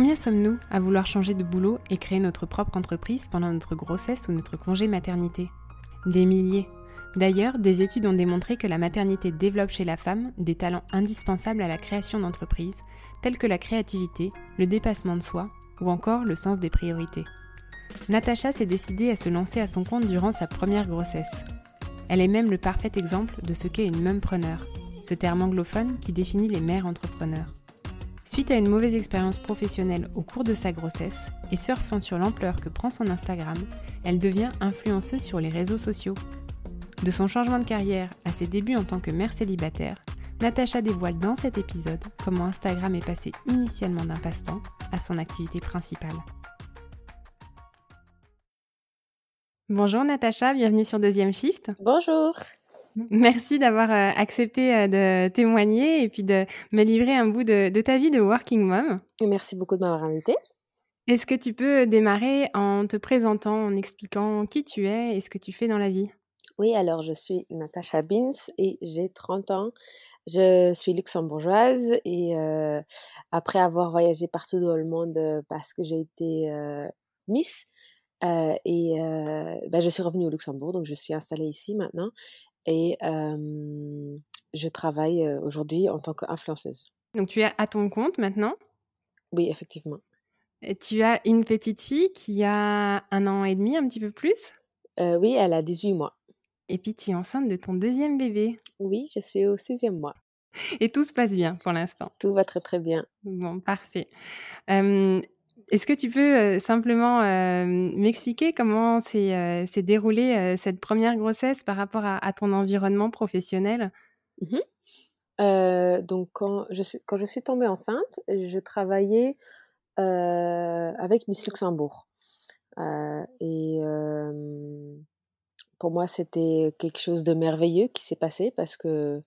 Combien sommes-nous à vouloir changer de boulot et créer notre propre entreprise pendant notre grossesse ou notre congé maternité? Des milliers. D'ailleurs, des études ont démontré que la maternité développe chez la femme des talents indispensables à la création d'entreprises, tels que la créativité, le dépassement de soi ou encore le sens des priorités. Natacha s'est décidée à se lancer à son compte durant sa première grossesse. Elle est même le parfait exemple de ce qu'est une mumpreneur, ce terme anglophone qui définit les mères entrepreneurs. Suite à une mauvaise expérience professionnelle au cours de sa grossesse et surfant sur l'ampleur que prend son Instagram, elle devient influenceuse sur les réseaux sociaux. De son changement de carrière à ses débuts en tant que mère célibataire, Natacha dévoile dans cet épisode comment Instagram est passé initialement d'un passe-temps à son activité principale. Bonjour Natacha, bienvenue sur Deuxième Shift. Bonjour. Merci d'avoir euh, accepté euh, de témoigner et puis de me livrer un bout de, ta vie de working mom. Merci beaucoup de m'avoir invité. Est-ce que tu peux démarrer en te présentant, en expliquant qui tu es et ce que tu fais dans la vie? Oui, alors je suis Natacha Bins et j'ai 30 ans. Je suis luxembourgeoise et euh, après avoir voyagé partout dans le monde parce que j'ai été Miss, et ben, je suis revenue au Luxembourg, donc je suis installée ici maintenant et je travaille aujourd'hui en tant qu'influenceuse. Donc tu es à ton compte maintenant? Oui, effectivement. Et tu as une petite fille qui a un an et demi, un petit peu plus? Oui, elle a 18 mois. Et puis tu es enceinte de ton deuxième bébé Oui, je suis au sixième mois. Et tout se passe bien pour l'instant Tout va très très bien. Bon, parfait. Est-ce que tu peux simplement m'expliquer comment s'est déroulée cette première grossesse par rapport à, ton environnement professionnel? Mmh Donc, quand je, suis, quand je suis tombée enceinte, je travaillais avec Miss Luxembourg. et pour moi, c'était quelque chose de merveilleux qui s'est passé parce que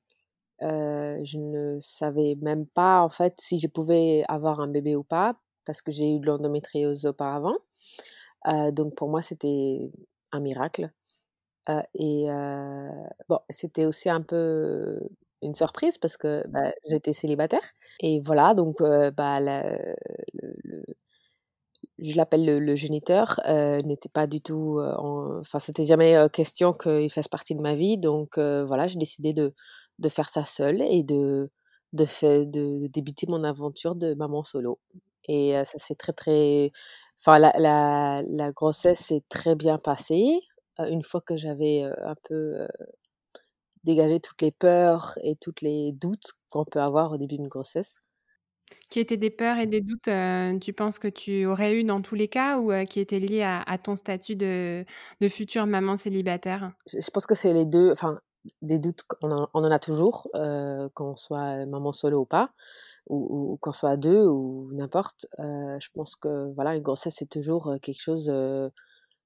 je ne savais même pas en fait si je pouvais avoir un bébé ou pas parce que j'ai eu de l'endométriose auparavant. donc pour moi, c'était un miracle. et bon, c'était aussi un peu une surprise parce que bah, j'étais célibataire. Et voilà, donc bah, je l'appelle le, géniteur, n'était pas du tout, enfin c'était jamais question qu'il fasse partie de ma vie, donc voilà, j'ai décidé de, faire ça seule et de débuter mon aventure de maman solo. Et ça s'est très, très. Enfin, la, la, la grossesse s'est très bien passée. une fois que j'avais un peu dégagé toutes les peurs et toutes les doutes qu'on peut avoir au début d'une grossesse. Qui étaient des peurs et des doutes, tu penses que tu aurais eu dans tous les cas ou qui étaient liés à, à, ton statut de, de future maman célibataire? Je, je pense que c'est les deux. Enfin, des doutes, on en, on en a toujours, qu'on soit maman solo ou pas ou, qu'on soit à deux ou n'importe. je pense que voilà, une grossesse c'est toujours quelque chose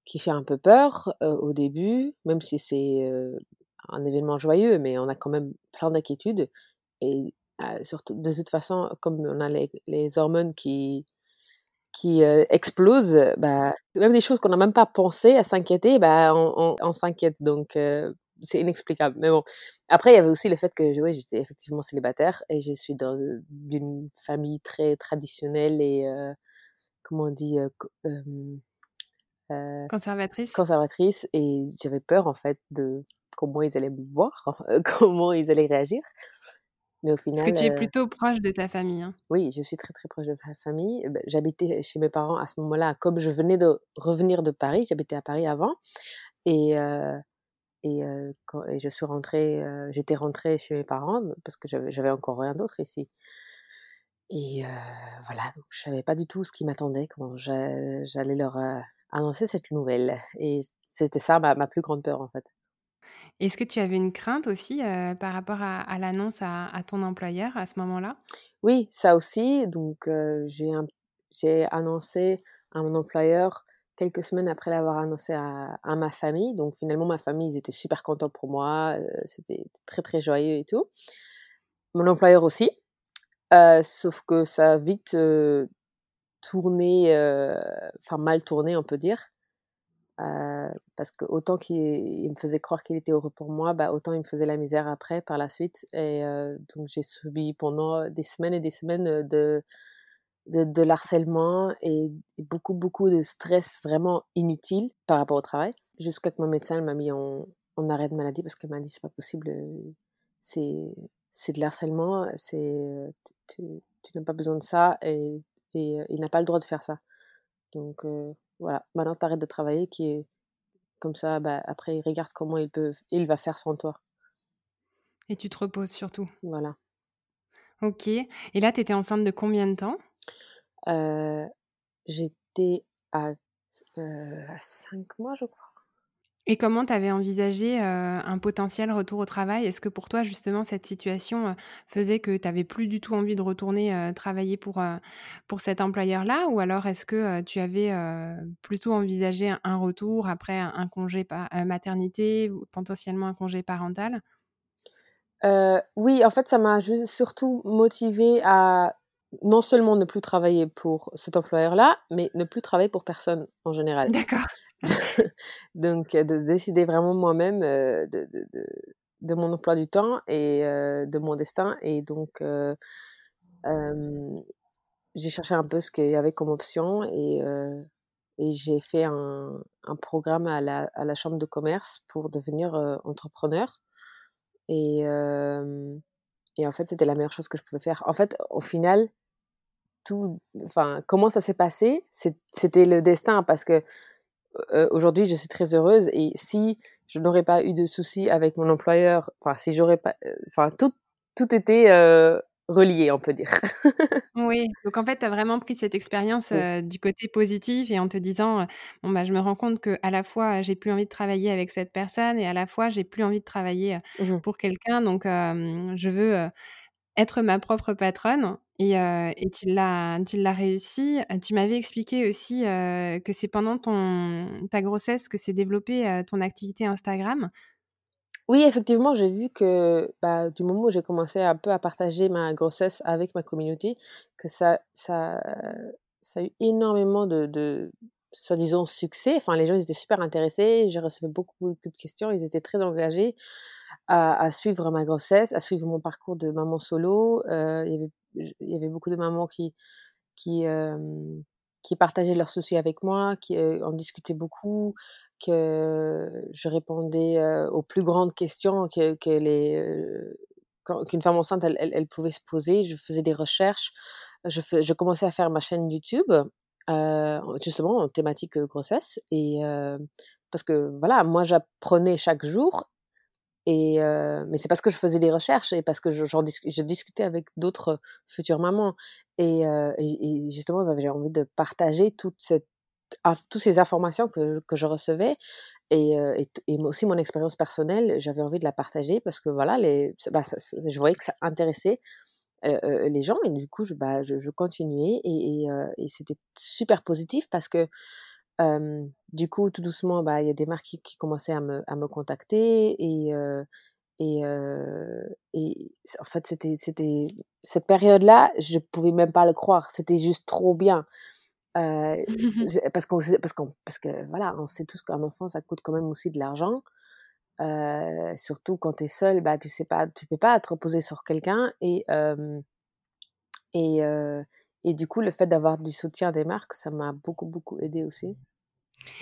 qui fait un peu peur au début, même si c'est un événement joyeux, mais on a quand même plein d'inquiétudes et surtout de toute façon, comme on a les, les hormones qui qui explosent, bah, même des choses qu'on n'a même pas pensé à s'inquiéter, bah, on, on, s'inquiète. Donc, c'est inexplicable. Mais bon, après, il y avait aussi le fait que j'étais effectivement célibataire et je suis dans une famille très traditionnelle et, euh, comment on dit, euh, conservatrice. Conservatrice. Et j'avais peur, en fait, de comment ils allaient me voir, comment ils allaient réagir. Mais au Parce final, que tu es plutôt proche de ta famille, hein? Oui, je suis très, très proche de ma famille. Bah, j'habitais chez mes parents à ce moment-là, comme je venais de revenir de Paris, j'habitais à Paris avant et et heu, quand et je suis rentrée, j'étais rentrée chez mes parents parce que j'avais encore rien d'autre ici et voilà, donc je savais pas du tout ce qui m'attendait quand j'a j'allais leur, annoncer cette nouvelle et c'était ça ma ma plus grande peur, en fait. Est-ce que tu avais une crainte aussi, par rapport à à l'annonce à à ton employeur à ce moment-là? Oui, ça aussi, donc j'ai annoncé à mon employeur quelques semaines après l'avoir annoncé à ma famille, donc finalement ma famille, ils étaient super contents pour moi, heu, c'était très, très joyeux et tout. Mon employeur aussi, heu, sauf que ça a vite, heu, tourné, enfin mal tourné on peut dire, parce qu'autant qu'il il me faisait croire qu'il était heureux pour moi, bah, autant il me faisait la misère après par la suite. Et donc j'ai subi pendant des semaines et des semaines, de de de l'harcèlement et et beaucoup, beaucoup de stress vraiment inutile par rapport au travail. Jusqu'à que mon médecin m'a mis en en arrêt de maladie parce qu'elle m'a dit: «C'est pas possible, heu, c'est c'est de l'harcèlement, c'est, heu, tu n'as pas besoin de ça et et heu, il n'a pas le droit de faire ça. Donc voilà, maintenant tu arrêtes de travailler qui est comme ça, bah, après il regarde comment il peut il va faire sans toi». Et tu te reposes surtout? Voilà. OK et là, tu étais enceinte de combien de temps? Heu, j'étais à heu, à 5 mois, je crois. Et comment tu avais envisagé, heu, un potentiel retour au travail? Est-ce que pour toi, justement, cette situation, heu, faisait que tu avais plus du tout envie de retourner, travailler pour, pour cet employeur-là? Ou alors est-ce que, tu avais, plutôt envisagé un un retour après un un congé pa heu, maternité ou potentiellement un congé parental? Oui, en fait, ça m'a surtout motivée à non seulement ne plus travailler pour cet employeur-là, mais ne plus travailler pour personne en général. D'accord. Donc heu, de décider vraiment moi-même, heu, de de de de mon emploi du temps et heu, de mon destin et donc j'ai cherché un peu ce qu'il y avait comme option et j'ai fait un un programme à la à la chambre de commerce pour devenir, entrepreneur et et en fait, c'était la meilleure chose que je pouvais faire. En fait, au final, tout enfin, comment ça s'est passé? C'était le destin parce que, aujourd'hui, je suis très heureuse et si je n'aurais pas eu de soucis avec mon employeur, enfin, si j'aurais pas, enfin, tout tout était, relié, on peut dire. Oui, donc en fait, tu as vraiment pris cette expérience, heu, du côté positif et en te disant, heu: «Bon, bah, je me rends compte qu'à la fois, j'ai plus envie de travailler avec cette personne et à la fois, j'ai plus envie de travailler, heu, Mmh mh. pour quelqu'un donc je veux, être ma propre patronne» et et tu l'as tu l'as réussi. Tu m'avais expliqué aussi, que c'est pendant ton ta grossesse que s'est développée, ton activité Instagram. Oui, effectivement, j'ai vu que, bah, du moment où j'ai commencé un peu à partager ma grossesse avec ma communauté, que ça ça ça a eu énormément de de soi-disant succès. Enfin, les gens, étaient super intéressés. J'ai reçu beaucoup, de questions. Ils étaient très engagés à suivre ma grossesse, à suivre mon parcours de maman solo. Heu, il y avait beaucoup de mamans qui qui, hem, qui partageaient leurs soucis avec moi, qui, heu, en discutaient beaucoup, que je répondais, aux plus grandes questions que que les, qu'une femme enceinte, elle elle pouvait se poser. Je faisais des recherches, je fais je commençais à faire ma chaîne YouTube, justement en thématique, grossesse et parce que voilà, moi j'apprenais chaque jour et mais c'est parce que je faisais des recherches et parce que je je discutais avec d'autres futures mamans et et justement j'avais envie de partager toute cette toutes ces informations que que je recevais et et aussi mon expérience personnelle, j'avais envie de la partager parce que voilà les bah, je voyais que ça intéressait, les gens et du coup je bah, je continuais et et c'était super positif parce que, du coup tout doucement, bah, il y a des marques qui commençaient à me à me contacter et et et en fait c'était cette période-là, je pouvais même pas le croire, c'était juste trop bien. J'ai parce qu'on sait parce qu'on parce que voilà, on sait tous qu'un enfant, ça coûte quand même aussi de l'argent, heu, surtout quand tu es seule, bah, tu sais pas tu peux pas te reposer sur quelqu'un et hem et et du coup, le fait d'avoir du soutien des marques, ça m'a beaucoup, beaucoup aidée aussi.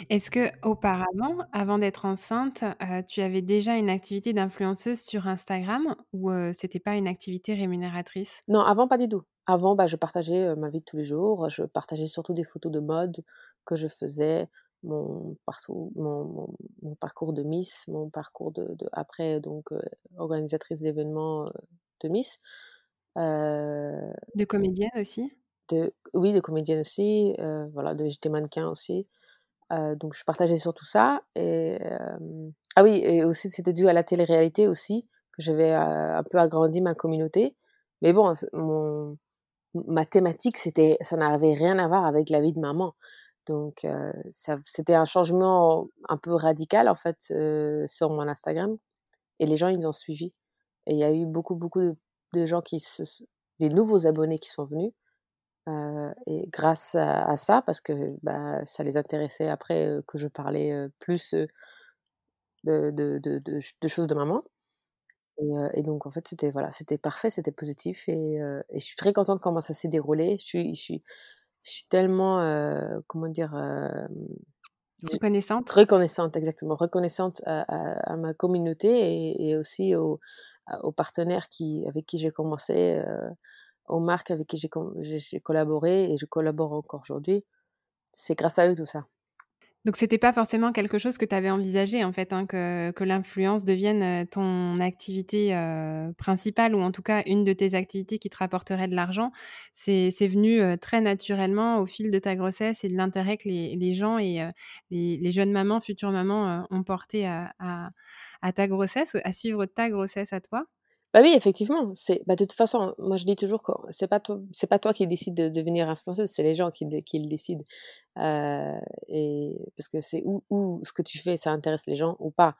Est-ce qu'auparavant, avant d'être enceinte, tu avais déjà une activité d'influenceuse sur Instagram ou c'était pas une activité rémunératrice? Non, avant, pas du tout. Avant, bah, je partageais, ma vie de tous les jours. Je partageais surtout des photos de mode que je faisais, mon partout mon mon mon parcours de Miss, mon parcours de de après donc organisatrice d'événements, de Miss. De comédienne aussi? de oui, de comédienne aussi, voilà, de j'étais mannequin aussi. Donc je partageais surtout ça et ah oui et aussi c'était dû à la télé-réalité aussi, que j'avais, un peu agrandi ma communauté. Mais bon, mon ma thématique, c'était ça n'avait rien à voir avec la vie de maman. Donc ça c'était un changement un peu radical en fait, heu, sur mon Instagram. Et les gens, ils ont suivi. Et il y a eu beaucoup, beaucoup de gens qui se des nouveaux abonnés qui sont venus, heu et grâce à ça parce que, bah, ça les intéressait après, que je parlais, plus, de choses de maman et donc en fait, c'était voilà, c'était parfait, c'était positif et je suis très contente comment ça s'est déroulé. Je suis je suis je suis tellement, comment dire? Reconnaissante? reconnaissante, exactement, reconnaissante à à à ma communauté et et aussi aux aux partenaires qui avec qui j'ai commencé, aux marques avec qui j'ai collaboré et je collabore encore aujourd'hui. C'est grâce à eux tout ça. Donc c'était pas forcément quelque chose que tu avais envisagé en fait, hein, que que l'influence devienne, heu, ton activité, heu, principale ou en tout cas une de tes activités qui te rapporterait de l'argent. C'est venu, heu, très naturellement au fil de ta grossesse et de l'intérêt que les les gens et les les jeunes mamans, futures mamans, ont porté à à ta grossesse, à suivre ta grossesse à toi? Bah oui, effectivement, c'est bah, de toute façon, moi je dis toujours que c'est pas toi c'est pas toi qui décides de devenir influenceuse, c'est les gens qui qui le décident. Heu et parce que c'est ou ou ce que tu fais, ça intéresse les gens ou pas.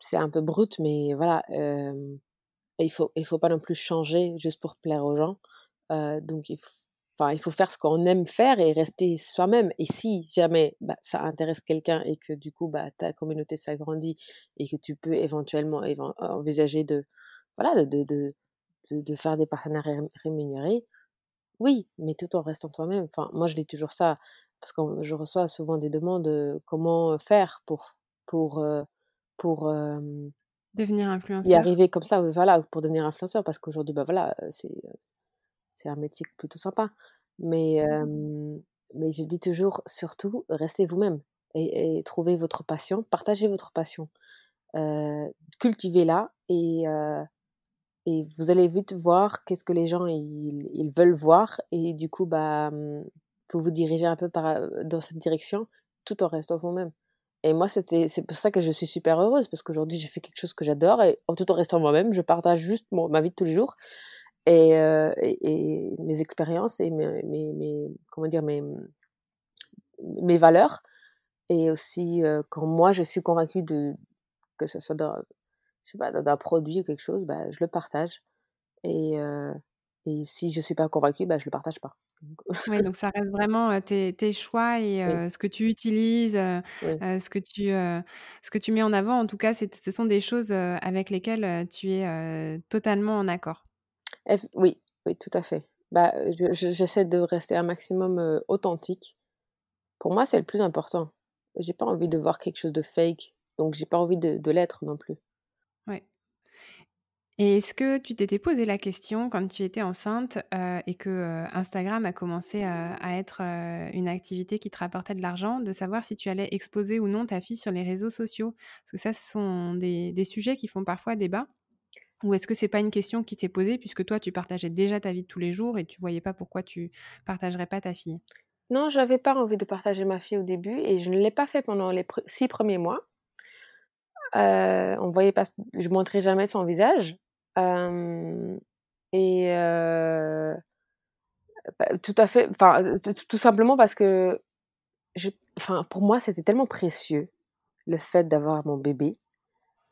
C'est un peu brut, mais voilà, et il faut il faut pas non plus changer juste pour plaire aux gens. Heu, donc il f enfin, il faut faire ce qu'on aime faire et rester soi-même et si jamais, bah, ça intéresse quelqu'un et que du coup, bah, ta communauté s'agrandit et que tu peux éventuellement éven envisager de voilà, de de de faire des partenariats rém rémunérés, oui, mais tout en restant toi-même. Moi je dis toujours ça parce que je reçois souvent des demandes, comment faire pour pour, pour, Devenir y influenceur? arriver comme ça, voilà, pour devenir influenceur parce qu'aujourd'hui, bah, voilà, c'est, c'est un métier plutôt sympa. Mais hem, mais je dis toujours: «Surtout, restez vous-même et et trouvez votre passion, partagez votre passion, cultivez-la et et vous allez vite voir qu'est-ce que les gens ils ils veulent voir et du coup, bah, faut vous diriger un peu dans cette direction, tout en restant vous-même et moi, c'est pour ça que je suis super heureuse parce qu'aujourd'hui, j'ai fait quelque chose que j'adore et tout en restant moi-même, je partage juste mon ma vie de tous les jours et mes expériences et mes mes comment dire? Mes, mes valeurs et aussi, quand moi, je suis convaincue de que ce soit dans je sais pas, d'un d'un produit ou quelque chose, bah, je le partage et et si je suis pas convaincue, bah, je le partage pas. Oui, donc ça reste vraiment, tes tes choix et oui, ce que tu utilises, oui. ce que tu, ce que tu mets en avant. En tout cas, ce sont des choses, avec lesquelles, tu es, totalement en accord. Oui, oui, tout à fait. Bah, je j'essaie de rester un maximum, authentique. Pour moi, c'est le plus important. J'ai pas envie de voir quelque chose de fake, donc j'ai pas envie de de l'être non plus. Et est-ce que tu t'étais posé la question quand tu étais enceinte, heu, et que, heu, Instagram a commencé à être, heu, une activité qui te rapportait de l'argent, de savoir si tu allais exposer ou non ta fille sur les réseaux sociaux? Parce que ça, ce sont des sujets qui font parfois débat. Ou est-ce que c'est pas une question qui t'est posée puisque toi, tu partageais déjà ta vie de tous les jours et tu voyais pas pourquoi tu partagerais pas ta fille? Non, j'avais pas envie de partager ma fille au début et je ne l'ai pas fait pendant les 6 premiers mois. On voyait pas je montrais jamais son visage, et bah, tout à fait enfin, tout simplement parce que enfin, pour moi, c'était tellement précieux, le fait d'avoir mon bébé.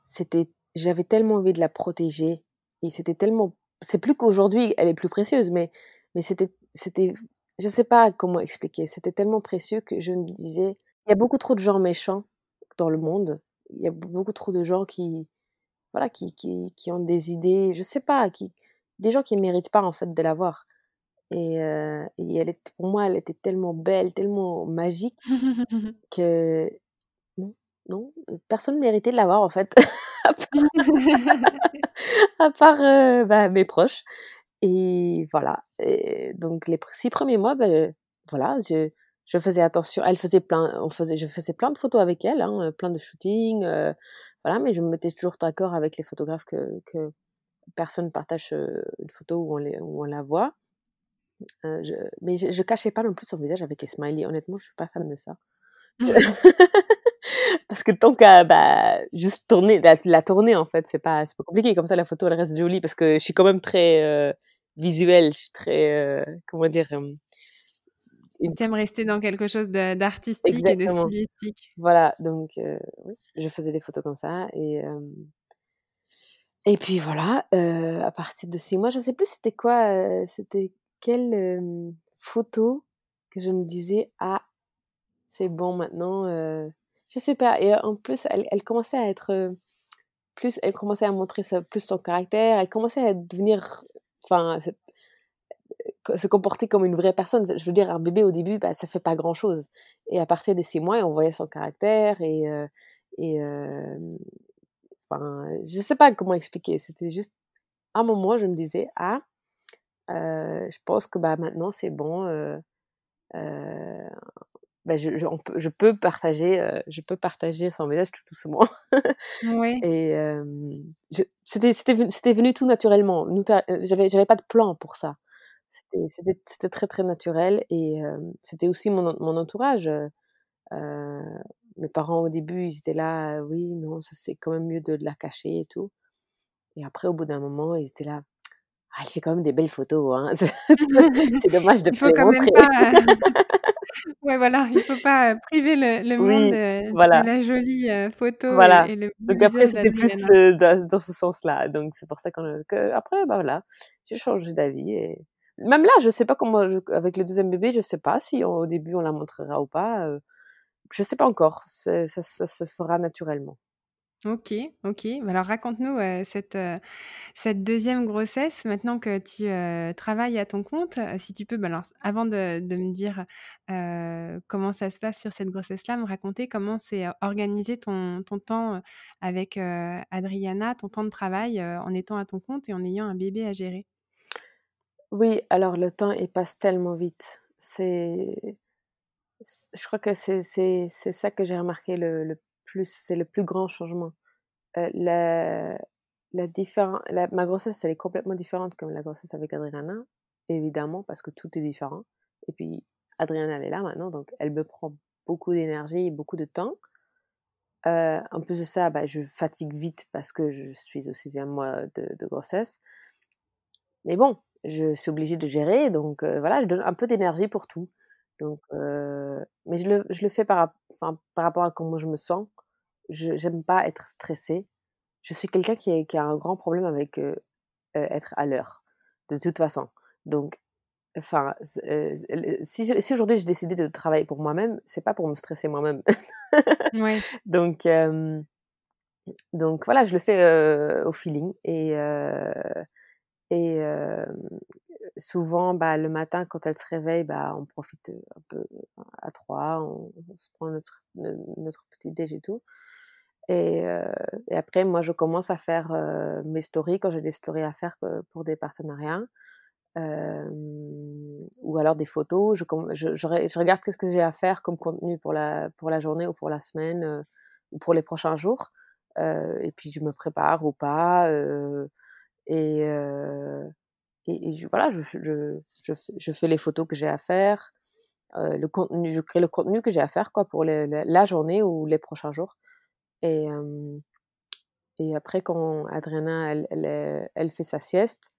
C'était j'avais tellement envie de la protéger et c'était tellement c'est plus qu'aujourd'hui, elle est plus précieuse, mais mais c'était c'était je sais pas comment expliquer. C'était tellement précieux que je me disais: «Il y a beaucoup trop de gens méchants dans le monde. Il y a beaucoup trop de gens qui, voilà, qui qui qui ont des idées, je sais pas, qui des gens qui méritent pas, en fait, de l'avoir» Et, euh, et elle est, pour moi, elle était tellement belle, tellement magique que non, non, personne ne méritait de l'avoir en fait, à part, euh, bah, mes proches. Et voilà. Et donc les six premiers mois, ben, voilà, je, je faisais attention. Elle faisait plein, on faisait, je faisais plein de photos avec elle, hein, plein de shootings, euh, voilà. Mais je me mettais toujours d'accord avec les photographes que, que personne partage une photo où on, les, où on la voit. Euh, je, mais je, je, cachais pas non plus son visage avec les smileys. Honnêtement, je suis pas fan de ça. Parce que tant qu'à bah, juste tourner, la, la tourner en fait, c'est pas, pas compliqué. Comme ça, la photo elle reste jolie parce que je suis quand même très euh, visuelle, je suis très, euh, comment dire. Euh, une... Tu aimes rester dans quelque chose d'artistique et de stylistique. Voilà, donc oui, je faisais des photos comme ça et et puis voilà, à partir de six mois, je sais plus c'était quoi, c'était quelle photo que je me disais ah c'est bon maintenant euh, je sais pas et en plus elle, elle commençait à être plus elle commençait à montrer plus son caractère elle commençait à devenir enfin se comporter comme une vraie personne je veux dire un bébé au début bah, ça fait pas grand chose et à partir des six mois on voyait son caractère et et enfin je sais pas comment expliquer c'était juste à un moment je me disais ah euh, je pense que bah, maintenant c'est bon. Euh, euh, bah, je, je, peut, je, peux partager, je peux partager son message tout doucement. oui. Et c'était, venu tout naturellement. J'avais pas de plan pour ça. C'était, très très naturel et c'était aussi mon, mon entourage. mes parents au début, ils étaient là, oui, non, ça c'est quand même mieux de, de la cacher et tout. Et après, au bout d'un moment, ils étaient là, ah, elle fait quand même des belles photos. Hein. c'est dommage de pas les montrer. Pas, euh, ouais, voilà, il faut pas euh, priver le, le monde de, voilà. de, la jolie euh, photo. Voilà. Et, le Donc après, c'était plus dans, dans, ce sens-là. Donc c'est pour ça qu'on, que après, bah voilà, j'ai changé d'avis. Et... Même là, je sais pas comment, avec le deuxième bébé, je sais pas si au début on la montrera ou pas. Euh, je sais pas encore. Ça, se fera naturellement. OK, OK. Alors raconte-nous, cette, cette deuxième grossesse maintenant que tu, travailles à ton compte. si tu peux, bah, avant de me dire, comment ça se passe sur cette grossesse-là, me raconter comment c'est, organisé ton temps, avec, Adriana, ton temps de travail, en étant à ton compte et en ayant un bébé à gérer? Oui, alors le temps, il passe tellement vite. C'est je crois que c'est c'est c'est ça que j'ai remarqué le le c'est le plus grand changement. Euh, la, la, ma grossesse, elle est complètement différente comme la grossesse avec Adriana, évidemment, parce que tout est différent. Et puis, Adriana, elle est là maintenant, donc elle me prend beaucoup d'énergie et beaucoup de temps. Euh, en plus de ça, bah, je fatigue vite parce que je suis au sixième mois de grossesse. Mais bon, je suis obligée de gérer, donc euh, voilà, je donne un peu d'énergie pour tout. Donc, euh, mais je le, je le fais par, enfin, par rapport à comment je me sens. Je j'aime pas être stressée. Je suis quelqu'un qui, qui, a un grand problème avec euh, euh, être à l'heure, de toute façon. Donc, enfin, si, si aujourd'hui j'ai décidé de travailler pour moi-même, c'est pas pour me stresser moi-même. ouais. Donc, donc voilà, je le fais au feeling et et souvent, bah, le matin, quand elle se réveille, bah, on profite un peu à trois, on, se prend notre, notre petit déj et tout. Et, et, après, moi, je commence à faire mes stories quand j'ai des stories à faire pour des partenariats. ou alors des photos. Je, je, je, regarde qu'est-ce que j'ai à faire comme contenu pour la, pour la journée ou pour la semaine ou pour les prochains jours. et puis, je me prépare ou pas. Et et, voilà, je, je, je, fais les photos que j'ai à faire, le contenu, je crée le contenu que j'ai à faire quoi pour la journée ou les prochains jours. Et, et après, quand Adriana elle, elle, fait sa sieste,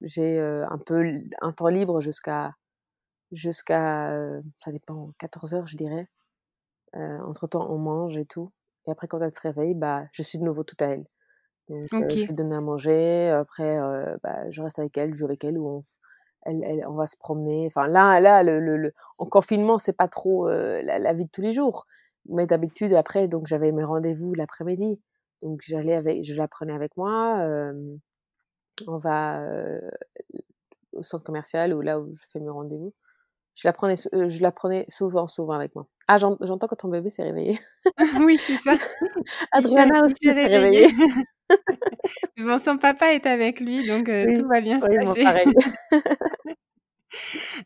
j'ai un peu un temps libre jusqu'à jusqu'à ça dépend 14 heures je dirais. entre temps, on mange et tout. Et après, quand elle se réveille, bah, je suis de nouveau toute à elle. Donc, je lui donne à manger. Après, bah, je reste avec elle, je joue avec elle ou on, elle, elle, on va se promener. Enfin, là, là, le, le, en confinement, c'est pas trop la, vie de tous les jours. Mais d'habitude, après, donc j'avais mes rendez-vous l'après-midi. Donc j'allais avec, je la prenais avec moi. on va au centre commercial ou là où je fais mes rendez-vous. Je la prenais, je la prenais souvent, souvent avec moi. Ah, j'entends que ton bébé s'est réveillé. oui, c'est ça. Adriana aussi s'est réveillée. bon, son papa est avec lui, donc tout va bien se passer.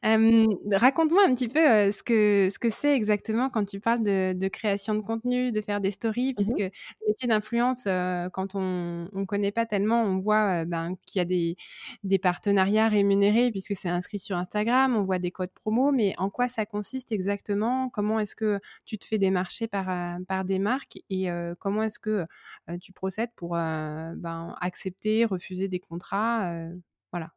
Raconte-moi un petit peu ce que ce que c'est exactement quand tu parles de, de, création de contenu, de faire des stories, mmh puisque le métier d'influence, quand on ne connaît pas tellement, on voit ben, qu'il y a des, des partenariats rémunérés puisque c'est inscrit sur Instagram, on voit des codes promo, mais en quoi ça consiste exactement? Comment est-ce que tu te fais démarcher par, par des marques et comment est-ce que tu procèdes pour ben, accepter, refuser des contrats Voilà.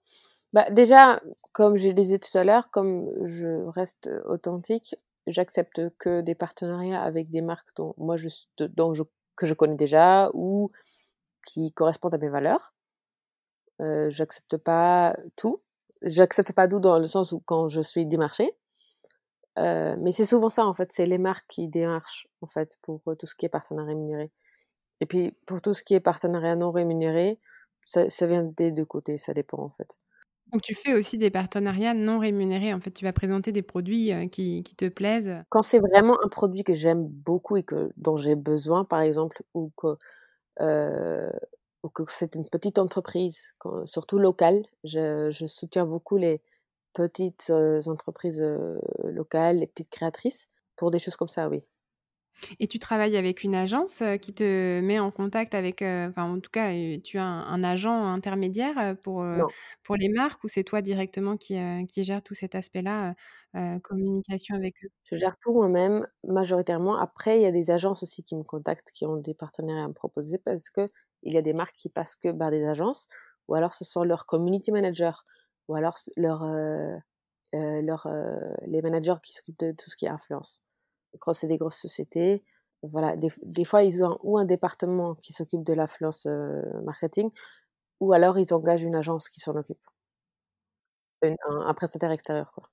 Bah, déjà, comme je disais tout à l'heure, comme je reste authentique, j'accepte que des partenariats avec des marques dont moi je, que je connais déjà ou qui correspondent à mes valeurs. Euh, j'accepte pas tout. J'accepte pas tout dans le sens où quand je suis démarchée. Euh, mais c'est souvent ça en fait, c'est les marques qui démarchent en fait pour tout ce qui est partenariat rémunéré. Et puis pour tout ce qui est partenariat non rémunéré, ça, ça vient des deux côtés, ça dépend en fait. Donc tu fais aussi des partenariats non rémunérés. En fait, tu vas présenter des produits qui, te plaisent. Quand c'est vraiment un produit que j'aime beaucoup et que, dont j'ai besoin, par exemple, ou que, c'est une petite entreprise, surtout locale, je, soutiens beaucoup les petites entreprises locales, les petites créatrices. Pour des choses comme ça, oui. Et tu travailles avec une agence qui te met en contact avec, enfin en tout cas, tu as un, agent intermédiaire pour, pour les marques ou c'est toi directement qui, qui gère tout cet aspect-là, communication avec eux? Je gère tout moi-même majoritairement. Après, il y a des agences aussi qui me contactent, qui ont des partenariats à me proposer parce qu'il y a des marques qui passent que par des agences ou alors ce sont leurs community managers ou alors leur, leur, les managers qui s'occupent de tout ce qui est influence c'est des grosses sociétés, voilà, des, fois, ils ont ou un département qui s'occupe de l'influence euh, marketing, ou alors ils engagent une agence qui s'en occupe. un, prestataire extérieur, quoi.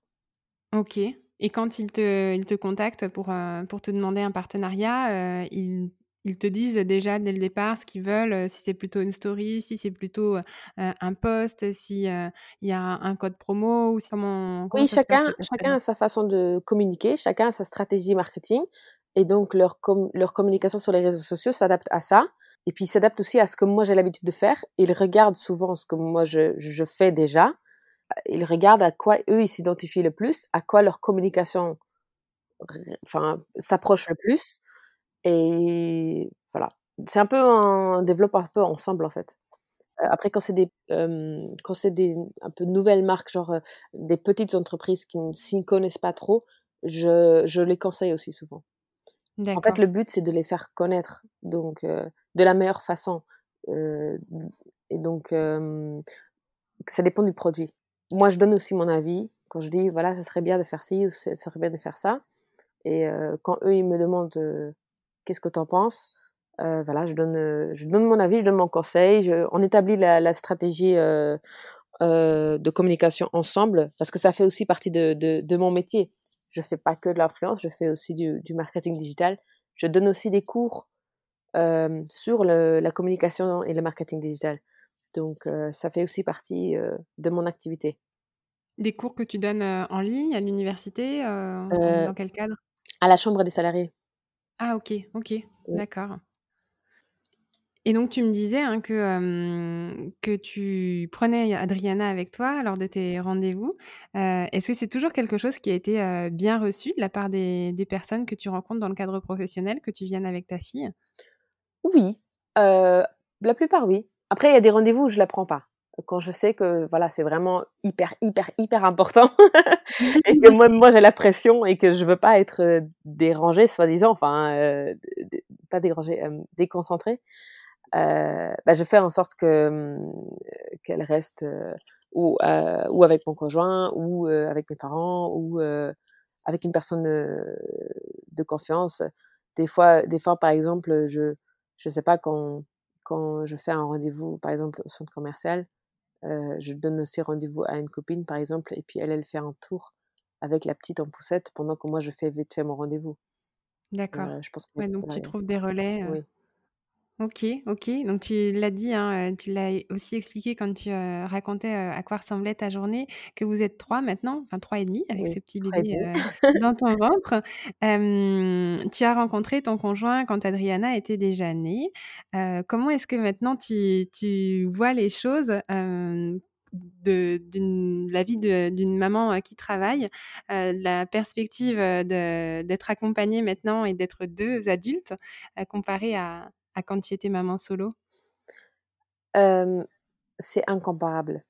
Ok. Et quand ils te, ils te contactent pour, euh, pour te demander un partenariat, euh, ils ils te disent déjà dès le départ ce qu'ils veulent, si c'est plutôt une story, si c'est plutôt un post, s'il y a un code promo ou comment, Oui, chacun, chacun a sa façon de communiquer, chacun a sa stratégie marketing. Et donc, leur, leur communication sur les réseaux sociaux s'adapte à ça. Et puis, s'adapte aussi à ce que moi j'ai l'habitude de faire. Ils regardent souvent ce que moi je, je fais déjà. Ils regardent à quoi eux ils s'identifient le plus, à quoi leur communication enfin, s'approche le plus et voilà. C'est un peu un développe un peu ensemble en fait. Après, quand c'est des, quand c'est des un peu nouvelles marques, genre des petites entreprises qui ne s'y connaissent pas trop, je, je les conseille aussi souvent. En fait, le but, c'est de les faire connaître, donc de la meilleure façon. et donc, ça dépend du produit. Moi, je donne aussi mon avis quand je dis, voilà, ça serait bien de faire ci ou ça serait bien de faire ça. Et quand eux, ils me demandent qu'est-ce que tu en penses? Euh, Voilà, je donne, euh, je donne mon avis, je donne mon conseil, je, on établit la, la stratégie euh, euh, de communication ensemble, parce que ça fait aussi partie de, de, de mon métier. Je fais pas que de l'influence, je fais aussi du, du, marketing digital. Je donne aussi des cours sur le, la communication et le marketing digital. Donc, ça fait aussi partie de mon activité. Des cours que tu donnes en ligne, à l'université, dans quel cadre? À la Chambre des salariés. Ah OK, OK, d'accord. Et donc tu me disais, hein, que, que tu prenais Adriana avec toi lors de tes rendez-vous. est-ce que c'est toujours quelque chose qui a été, bien reçu de la part des des personnes que tu rencontres dans le cadre professionnel, que tu viennes avec ta fille? Oui, la plupart oui. Après il y a des rendez-vous où je la prends pas quand je sais que voilà c'est vraiment hyper hyper hyper important et que moi moi j'ai la pression et que je veux pas être euh, dérangée soi-disant enfin euh, pas dérangée euh, déconcentrée. Euh, bah, je fais en sorte que qu'elle reste ou ou avec mon conjoint ou avec mes parents ou avec une personne de confiance. Des fois des fois par exemple je je sais pas quand quand je fais un rendez-vous par exemple au centre commercial je donne aussi rendez-vous à une copine, par exemple, et puis elle, elle fait un tour avec la petite en poussette pendant que moi, je fais vite fait mon rendez-vous. D'accord. je pense donc tu trouves des relais. Oui. OK, OK. Donc tu l'as dit, hein, heu, tu l'as aussi expliqué quand tu, heu, racontais, heu, à quoi ressemblait ta journée, que vous êtes 3 maintenant, enfin 3 et demi avec Oui, ce petit 3 et bébé, dans ton ventre. Tu as rencontré ton conjoint quand Adriana était déjà née. Comment est-ce que maintenant tu tu vois les choses, de la vie d'une maman, qui travaille, la perspective, d'être accompagnée maintenant et d'être 2 adultes, heu, comparé à à quand tu étais maman solo? C'est incomparable.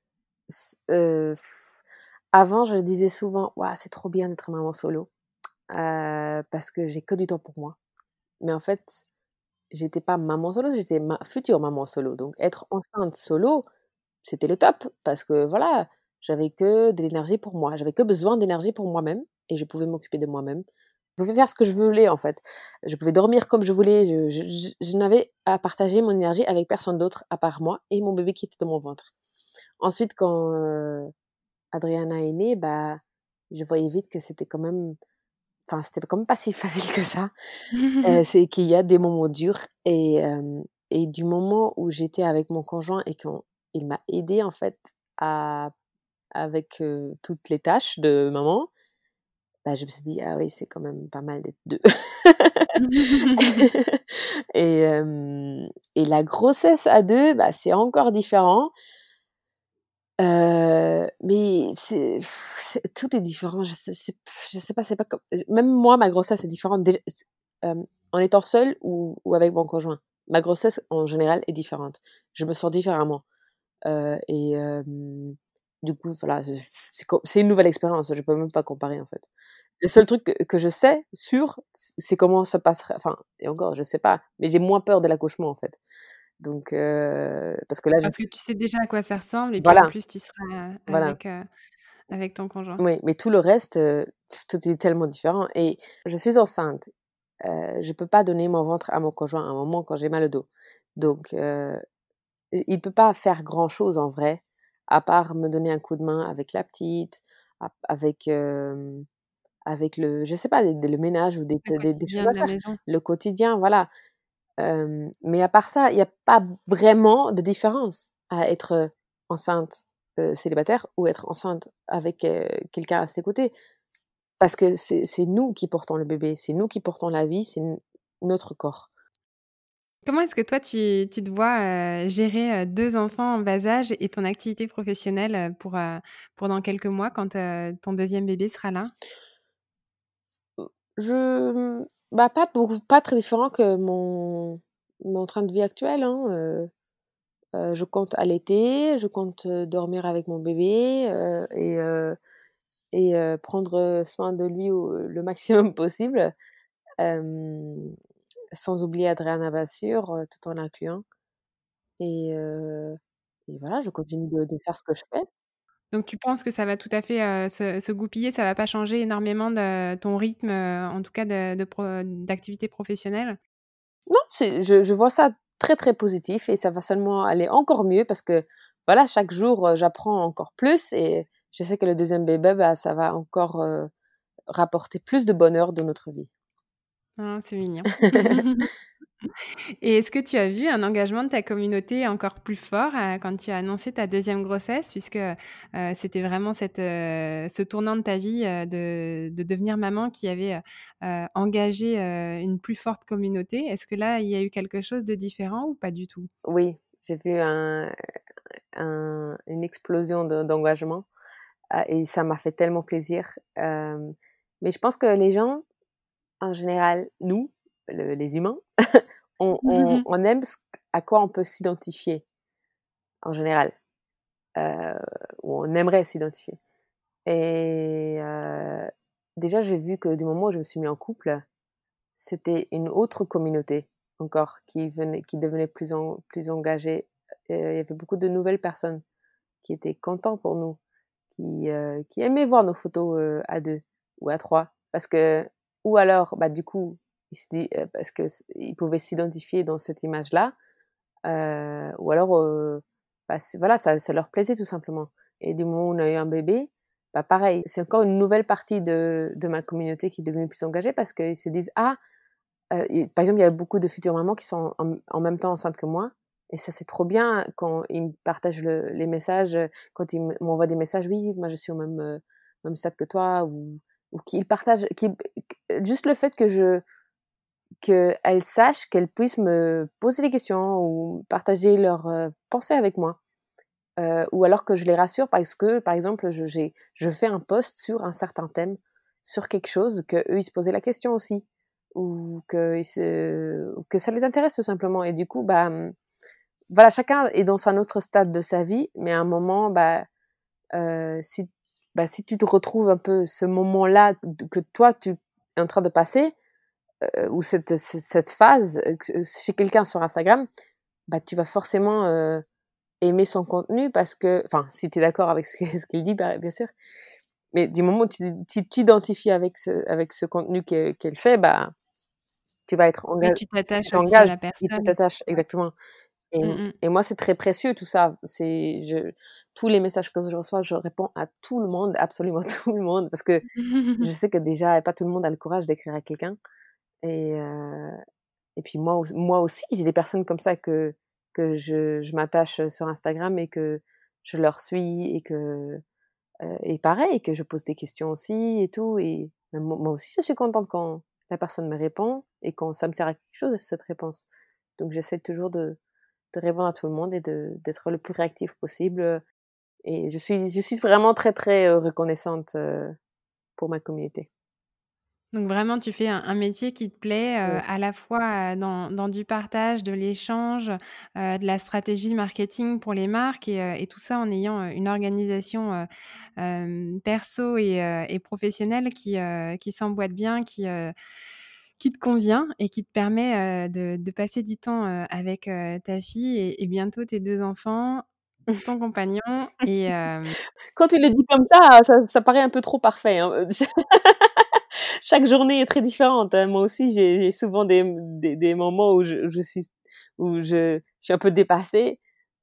Avant, je disais souvent: «Waouh, c'est trop bien d'être maman solo, parce que j'ai que du temps pour moi». Mais en fait, j'étais pas maman solo, j'étais ma future maman solo. Donc être enceinte solo, c'était le top parce que voilà, j'avais que de l'énergie pour moi. J'avais que besoin d'énergie pour moi-même et je pouvais m'occuper de moi-même. Je pouvais faire ce que je voulais en fait. Je pouvais dormir comme je voulais, je je je je n'avais à partager mon énergie avec personne d'autre à part moi et mon bébé qui était dans mon ventre. Ensuite quand, heu, Adriana est née, bah, je voyais vite que c'était quand même enfin, c'était quand même pas si facile que ça. Heu, c'est qu'il y a des moments durs et hem et du moment où j'étais avec mon conjoint et qu'on il m'a aidée en fait à avec, toutes les tâches de maman, bah, je me suis dit: «Ah oui, c'est quand même pas mal d'être 2». Et et la grossesse à 2, bah, c'est encore différent. Mais c'est c'est tout est différent. Je sais c'est je sais pas, c'est pas comme même moi, ma grossesse est différente. En étant seule ou ou avec mon conjoint. Ma grossesse, en général, est différente. Je me sens différemment, et du coup, voilà, c'est c'est une nouvelle expérience. Je peux même pas comparer, en fait. Le seul truc que que je sais sûr, c'est comment ça passerait enfin et encore, je sais pas, mais j'ai moins peur de l'accouchement, en fait. Donc heu, parce que là, je Parce que tu sais déjà à quoi ça ressemble et puis en plus tu seras, heu, voilà. avec, ton conjoint. Oui, mais tout le reste, tout est tellement différent et je suis enceinte. Je peux pas donner mon ventre à mon conjoint à un moment quand j'ai mal au dos. Donc il peut pas faire grand chose en vrai, à part me donner un coup de main avec la petite, avec, avec le je sais pas, le ménage ou des Le des des choses à faire. Le quotidien, voilà. Mais à part ça, il y a pas vraiment de différence à être, enceinte, célibataire ou être enceinte avec, quelqu'un à ses côtés. Parce que c'est nous qui portons le bébé, c'est nous qui portons la vie, c'est notre corps. Comment est-ce que toi tu tu te vois, gérer, heu, 2 enfants en bas âge et ton activité professionnelle, pour, pour dans quelques mois quand, ton deuxième bébé sera là? Je, mmh, bah, pas beaucoup pas très différent que mon mon train de vie actuel, hein, heu heu, je compte allaiter, je compte, heu, dormir avec mon bébé, et et prendre, soin de lui le maximum possible, sans oublier Adriana, bien sûr, tout en l'incluant et et voilà, je continue de faire ce que je fais. Donc tu penses que ça va tout à fait, heu, se se goupiller, ça va pas changer énormément de ton rythme, heu, en tout cas de de pro d'activité professionnelle? Non, je je vois ça très, très positif et ça va seulement aller encore mieux parce que, voilà, chaque jour, heu, j'apprends encore plus et je sais que le deuxième bébé, bah, ça va encore, rapporter plus de bonheur dans notre vie. Ah, c'est mignon. Et est-ce que tu as vu un engagement de ta communauté encore plus fort, heu, quand tu as annoncé ta deuxième grossesse? Puisque, heu, c'était vraiment cette, heu, ce tournant de ta vie, de de devenir maman qui avait, engagé, une plus forte communauté. Est-ce que là, il y a eu quelque chose de différent ou pas du tout? Oui, j'ai vu un un une explosion de d'engagement, et ça m'a fait tellement plaisir, mais je pense que les gens, en général, nous, le les humains, on on on aime ce à quoi on peut s'identifier, en général, heu, ou on aimerait s'identifier. Et heu, déjà, j'ai vu que du moment où je me suis mis en couple, c'était une autre communauté encore qui venait qui devenait plus en plus engagée. Et il y avait beaucoup de nouvelles personnes qui étaient contents pour nous, qui, heu, qui aimaient voir nos photos, à 2 ou à 3 parce que ou alors, bah, du coup, parce que s ils pouvaient s'identifier dans cette image-là, heu, ou alors, bah, voilà, ça ça leur plaisait tout simplement et du moment où on a eu un bébé, bah, pareil, c'est encore une nouvelle partie de de ma communauté qui est devenue plus engagée parce qu'ils se disent: «Ah, par exemple, il y a beaucoup de futures mamans qui sont en, même temps enceintes que moi. Et ça, c'est trop bien quand ils me partagent les messages, quand ils m'envoient des messages, oui, moi je suis au même, même stade que toi, ou, ou qu'ils partagent, juste le fait que je, qu'elles sachent qu'elles puissent me poser des questions ou partager leurs pensées avec moi. Euh, ou alors que je les rassure parce que, par exemple, je, fais un post sur un certain thème, sur quelque chose, que eux ils se posaient la question aussi, ou que, ça les intéresse tout simplement. Et du coup, bah, hum, voilà, chacun est dans un autre stade de sa vie, mais à un moment, bah, euh, si, bah, si tu te retrouves un peu ce moment-là que toi tu es en train de passer, euh, ou cette, cette phase euh, chez quelqu'un sur Instagram, bah, tu vas forcément euh, aimer son contenu parce que, enfin, si tu es d'accord avec ce, qu'il dit, bah, bien sûr, mais du moment où tu t'identifies avec ce, avec ce contenu qu'elle fait, bah, tu vas être engagé. tu t'attaches aussi à la personne. tu t'attaches, exactement. Et, mmh, mmh. et, moi, c'est très précieux tout ça. C'est je, tous les messages que je reçois, je réponds à tout le monde, absolument tout le monde, parce que je sais que déjà, pas tout le monde a le courage d'écrire à quelqu'un. Et, euh, et puis moi, moi aussi, j'ai des personnes comme ça que, que je, je m'attache sur Instagram et que je leur suis et que euh, et pareil que je pose des questions aussi et tout et moi aussi je suis contente quand la personne me répond et quand ça me sert à quelque chose cette réponse. Donc j'essaie toujours de, de répondre à tout le monde et d'être le plus réactif possible et je suis je suis vraiment très très reconnaissante pour ma communauté donc vraiment, tu fais un, métier qui te plaît euh, à la fois euh, dans, du partage, de l'échange, euh, de la stratégie marketing pour les marques et, tout ça en ayant une organisation perso et, professionnelle qui, qui s'emboîte bien, qui, qui te convient et qui te permet de, passer du temps avec ta fille et, bientôt tes deux enfants, ton compagnon et quand tu le dis comme ça, ça, paraît un peu trop parfait. Hein. chaque journée est très différente. Hein. Moi aussi, j'ai souvent des, des, des, moments où je, je suis où je, je, suis un peu dépassée.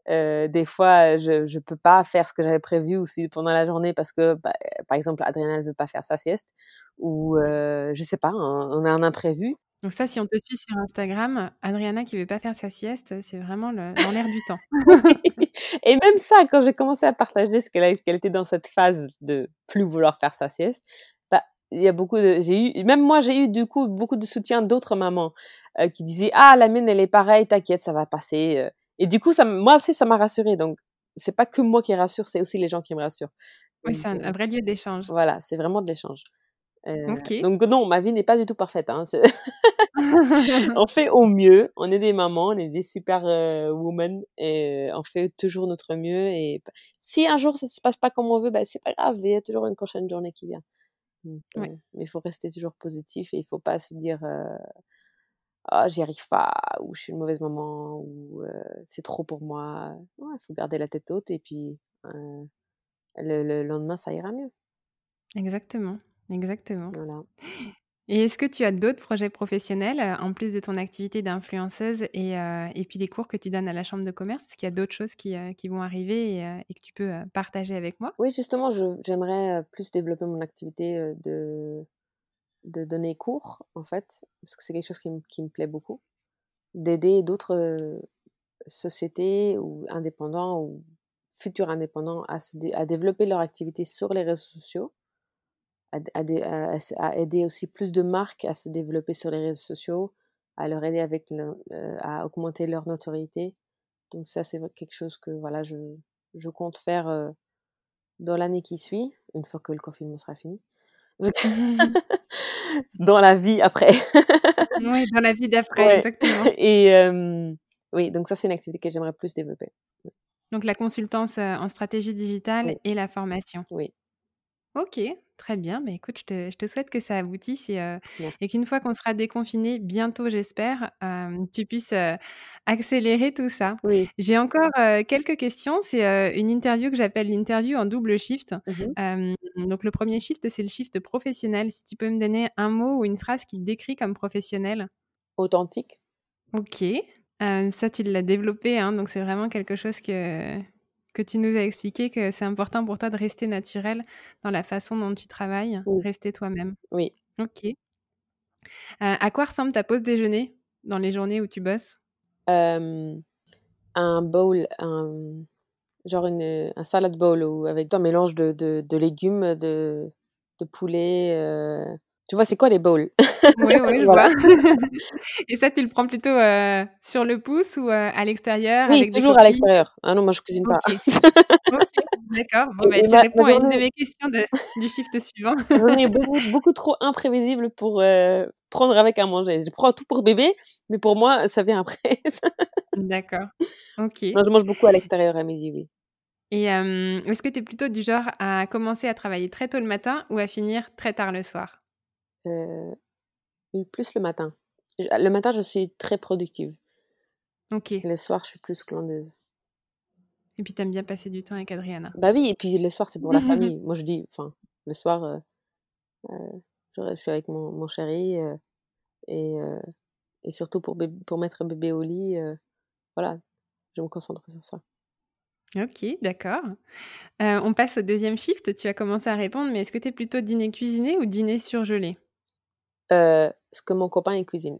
Euh, des fois, je je peux pas faire ce que j'avais prévu aussi pendant la journée parce que, bah, par exemple, Adriana ne veut pas faire sa sieste ou euh, je sais pas, on a un imprévu. Donc ça, si on te suit sur Instagram, Adriana qui veut pas faire sa sieste, c'est vraiment le, dans l'air du temps. Et même ça, quand j'ai commencé à partager ce qu'elle qu'elle était dans cette phase de plus vouloir faire sa sieste, il y a beaucoup de j'ai eu même moi j'ai eu du coup beaucoup de soutien d'autres mamans euh, qui disaient ah la mienne elle est pareille t'inquiète ça va passer euh. et du coup ça moi aussi ça m'a rassurée donc c'est pas que moi qui rassure c'est aussi les gens qui me rassurent. Oui c'est un, euh, vrai lieu d'échange. voilà c'est vraiment de l'échange. Donc non ma vie n'est pas du tout parfaite hein, on fait au mieux on est des mamans on est des super women et on fait toujours notre mieux et si un jour ça se passe pas comme on veut bah c'est pas grave il y a toujours une prochaine journée qui vient euh, mais il faut rester toujours positif et il faut pas se dire ah j'y arrive pas ou je suis une mauvaise maman ou c'est trop pour moi. Il faut garder la tête haute et puis le, lendemain ça ira mieux. Exactement, exactement. Voilà. Et est-ce que tu as d'autres projets professionnels euh, en plus de ton activité d'influenceuse et, euh, et, puis les cours que tu donnes à la chambre de commerce? Est-ce qu'il y a d'autres choses qui, euh, qui, vont arriver et, que tu peux partager avec moi? Oui, justement, j'aimerais plus développer mon activité de, de donner cours, en fait, parce que c'est quelque chose qui, qui, me plaît beaucoup. D'aider d'autres sociétés ou indépendants ou futurs indépendants à, à développer leur activité sur les réseaux sociaux à, aider aussi plus de marques à se développer sur les réseaux sociaux, à leur aider avec euh, à augmenter leur notoriété. Donc ça, c'est quelque chose que voilà, je, je compte faire euh, dans l'année qui suit, une fois que le confinement sera fini. dans la vie après. oui, dans la vie d'après, exactement. Et euh, oui, donc ça, c'est une activité que j'aimerais plus développer. Donc la consultance en stratégie digitale et la formation. Oui. Ok, très bien. Mais écoute, je te, souhaite que ça aboutisse et, euh, qu'une fois qu'on sera déconfiné, bientôt j'espère, tu puisses accélérer tout ça. J'ai encore quelques questions. C'est une interview que j'appelle l'interview en double shift. Mmh donc le premier shift, c'est le shift professionnel. Si tu peux me donner un mot ou une phrase qui te décrit comme professionnel? Authentique. Ok. ça, tu l'as développé, hein, donc c'est vraiment quelque chose que, que tu nous as expliqué que c'est important pour toi de rester naturel dans la façon dont tu travailles, rester toi-même. Oui. Ok. à quoi ressemble ta pause déjeuner dans les journées où tu bosses? Un bowl, un genre une, un salad bowl avec un mélange de, de, de légumes, de, de poulet. Euh... Tu vois, c'est quoi les bowls? Oui, oui, je vois. Et ça, tu le prends plutôt euh, sur le pouce ou euh, à l'extérieur Oui, toujours à l'extérieur. Ah non, moi, je cuisine pas. D'accord. Bon, bah, tu réponds à une de mes questions de, du shift suivant. On est beaucoup, beaucoup trop imprévisible pour euh, prendre avec à manger. Je prends tout pour bébé, mais pour moi, ça vient après. D'accord. Ok. Moi, je mange beaucoup à l'extérieur à midi, oui. Et est-ce que tu es plutôt du genre à commencer à travailler très tôt le matin ou à finir très tard le soir? Euh, Plus le matin. Le matin, je suis très productive. Ok. Le soir, je suis plus glandeuse. Et puis, tu aimes bien passer du temps avec Adriana Bah oui, et puis le soir, c'est pour la famille. Moi, je dis, enfin, le soir, euh, euh, je suis avec mon, mon chéri et, et surtout pour, pour mettre bébé au lit, voilà, je me concentre sur ça. Ok, d'accord. Euh, on passe au deuxième shift. Tu as commencé à répondre, mais est-ce que tu es plutôt dîner cuisiné ou dîner surgelé? Euh, Ce que mon copain il cuisine.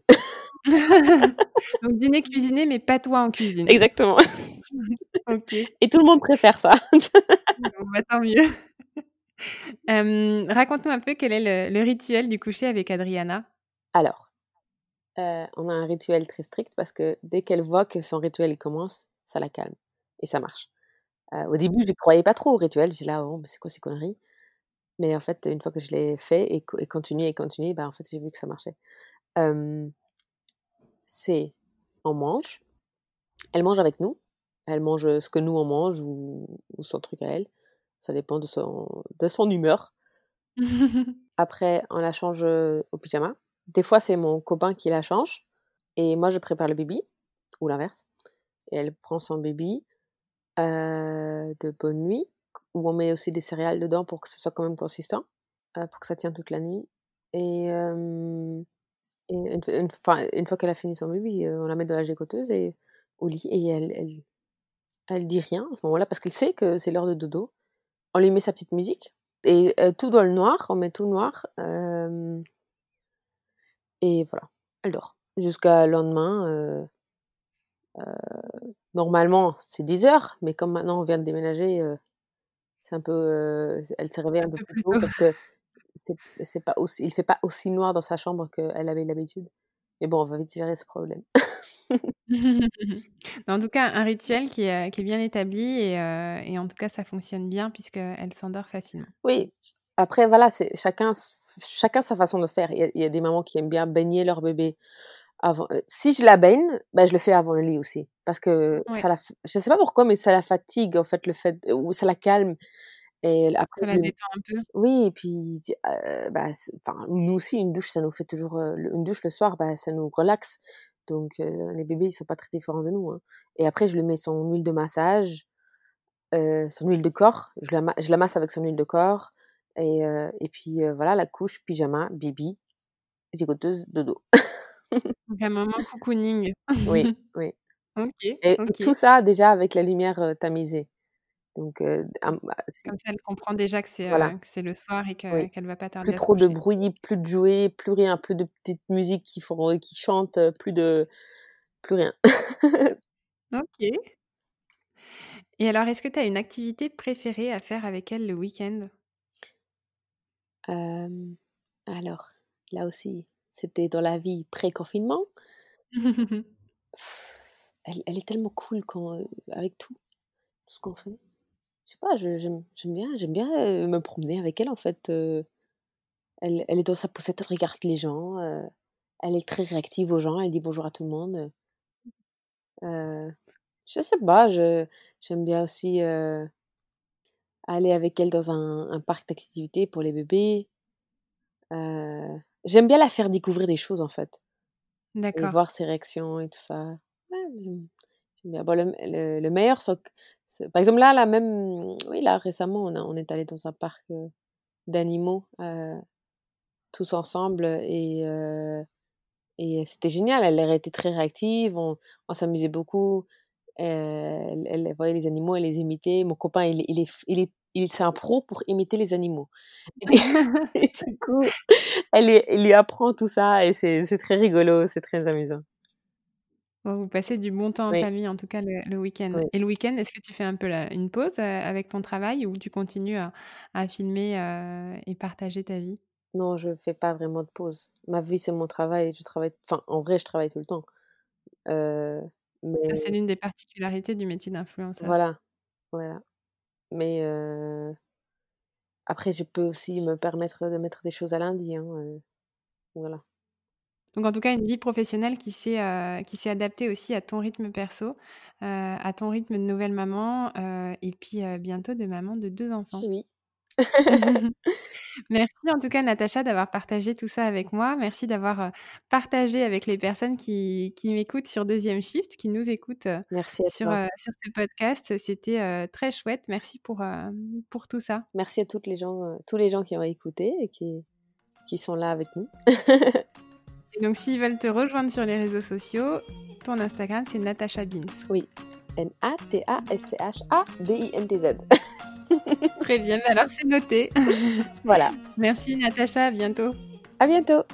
Donc dîner cuisiné, mais pas toi en cuisine. Exactement. Et tout le monde préfère ça. bon, bah, tant mieux. Euh, raconte-nous un peu quel est le, rituel du coucher avec Adriana. Alors, euh, on a un rituel très strict parce que dès qu'elle voit que son rituel commence, ça la calme et ça marche au début, je ne croyais pas trop au rituel. J'ai là, oh, c'est quoi ces conneries? Mais en fait, une fois que je l'ai fait et, et continué et continué, bah, en fait, j'ai vu que ça marchait. c'est, on mange. Elle mange avec nous. Elle mange ce que nous on mange ou, son truc à elle. Ça dépend de son, de son humeur. Après, on la change au pyjama. Des fois, c'est mon copain qui la change. Et moi, je prépare le baby. Ou l'inverse. Et elle prend son baby de bonne nuit, où on met aussi des céréales dedans pour que ce soit quand même consistant, pour que ça tienne toute la nuit. Et, une, fois qu'elle a fini son baby, on la met dans la gécoteuse et au lit et elle, elle, dit rien à ce moment-là parce qu'elle sait que c'est l'heure de dodo. On lui met sa petite musique et tout dans le noir, on met tout noir. et voilà, elle dort jusqu'à lendemain. Normalement, c'est 10 heures, mais comme maintenant on vient de déménager, c'est un peu, elle s'est réveillée un, peu, plus tôt, parce que c'est pas aussi, il fait pas aussi noir dans sa chambre qu'elle avait l'habitude. Mais bon, on va vite gérer ce problème. en tout cas, un rituel qui est, qui est bien établi et, et, en tout cas, ça fonctionne bien puisqu'elle s'endort facilement. Oui, après, voilà, c'est chacun, chacun sa façon de faire. Il y, a, des mamans qui aiment bien baigner leur bébé avant. Si je la baigne, ben, je le fais avant le lit aussi parce que ça la, je sais pas pourquoi, mais ça la fatigue en fait le fait ou ça la calme. Et après, ça la détend un peu. Oui, et puis euh, bah, enfin, nous aussi une douche, ça nous fait toujours une douche le soir, bah, ça nous relaxe. Donc les bébés ils sont pas très différents de nous. Hein. Et après je lui mets son huile de massage, son huile de corps, je la, je la masse avec son huile de corps. Et, et puis voilà, la couche, pyjama, bibi, zigoteuse, dodo. Donc un moment cocooning. oui, oui. Et tout ça déjà avec la lumière tamisée. Donc, bah, Comme ça, elle comprend déjà que c'est voilà. le soir et qu'elle ne va pas tarder. Plus trop de bruit, plus de jouets, plus rien, plus de petites musiques qui, font, qui chantent, plus de. plus rien. ok. Et alors, est-ce que tu as une activité préférée à faire avec elle le week-end? Alors, là aussi, c'était dans la vie pré-confinement elle, est tellement cool quand, euh, avec tout, ce qu'on fait. Je sais pas, j'aime bien, j'aime bien euh, me promener avec elle en fait. Euh. elle, elle, est dans sa poussette, elle regarde les gens, elle est très réactive aux gens, elle dit bonjour à tout le monde. je sais pas, j'aime bien aussi aller avec elle dans un, un parc d'activités pour les bébés. J'aime bien la faire découvrir des choses en fait. D'accord. Et voir ses réactions et tout ça le, meilleur, c'est, par exemple, là, là, même, oui, là, récemment, on, on est allé dans un parc d'animaux tous ensemble et, et c'était génial. Elle a été très réactive, on, s'amusait beaucoup. Elle, elle, voyait les animaux, elle les imitait. Mon copain, il, il, est, il est il c'est un pro pour imiter les animaux. Et, du coup, elle, elle, lui apprend tout ça et c'est très rigolo, c'est très amusant. vous passez du bon temps en famille, en tout cas le, week-end. Et le week-end, est-ce que tu fais un peu une pause avec ton travail ou tu continues à, filmer et partager ta vie? Non, je fais pas vraiment de pause. Ma vie, c'est mon travail. Je travaille, enfin, en vrai, je travaille tout le temps. mais... C'est l'une des particularités du métier d'influenceur. Voilà, voilà. Mais après, je peux aussi me permettre de mettre des choses à lundi. Hein, voilà. Donc en tout cas, une vie professionnelle qui s'est qui s'est adaptée aussi à ton rythme perso, à ton rythme de nouvelle maman et puis bientôt de maman de deux enfants. Oui. Merci en tout cas Natacha d'avoir partagé tout ça avec moi. Merci d'avoir partagé avec les personnes qui, qui m'écoutent sur Deuxième Shift, qui nous écoutent Merci sur, sur ce podcast. C'était très chouette. Merci pour, pour tout ça. Merci à toutes les gens, tous les gens qui ont écouté et qui, qui sont là avec nous. et donc s'ils veulent te rejoindre sur les réseaux sociaux, ton Instagram c'est Natacha Bins. Oui, N-A-T-A-S-C-H-A-B-I-N-T-Z. Très bien, alors c'est noté. voilà. Merci Natacha, à bientôt. À bientôt.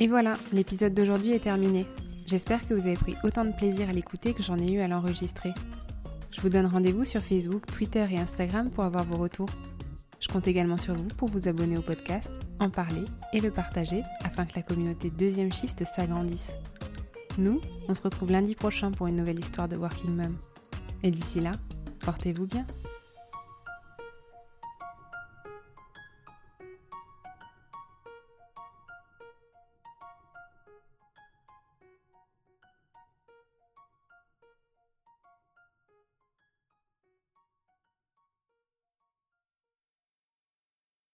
Et voilà, l'épisode d'aujourd'hui est terminé. J'espère que vous avez pris autant de plaisir à l'écouter que j'en ai eu à l'enregistrer. Je vous donne rendez-vous sur Facebook, Twitter et Instagram pour avoir vos retours. Je compte également sur vous pour vous abonner au podcast, en parler et le partager afin que la communauté Deuxième Shift s'agrandisse. Nous, on se retrouve lundi prochain pour une nouvelle histoire de Working Mom. Et d'ici là, Portez-vous bien.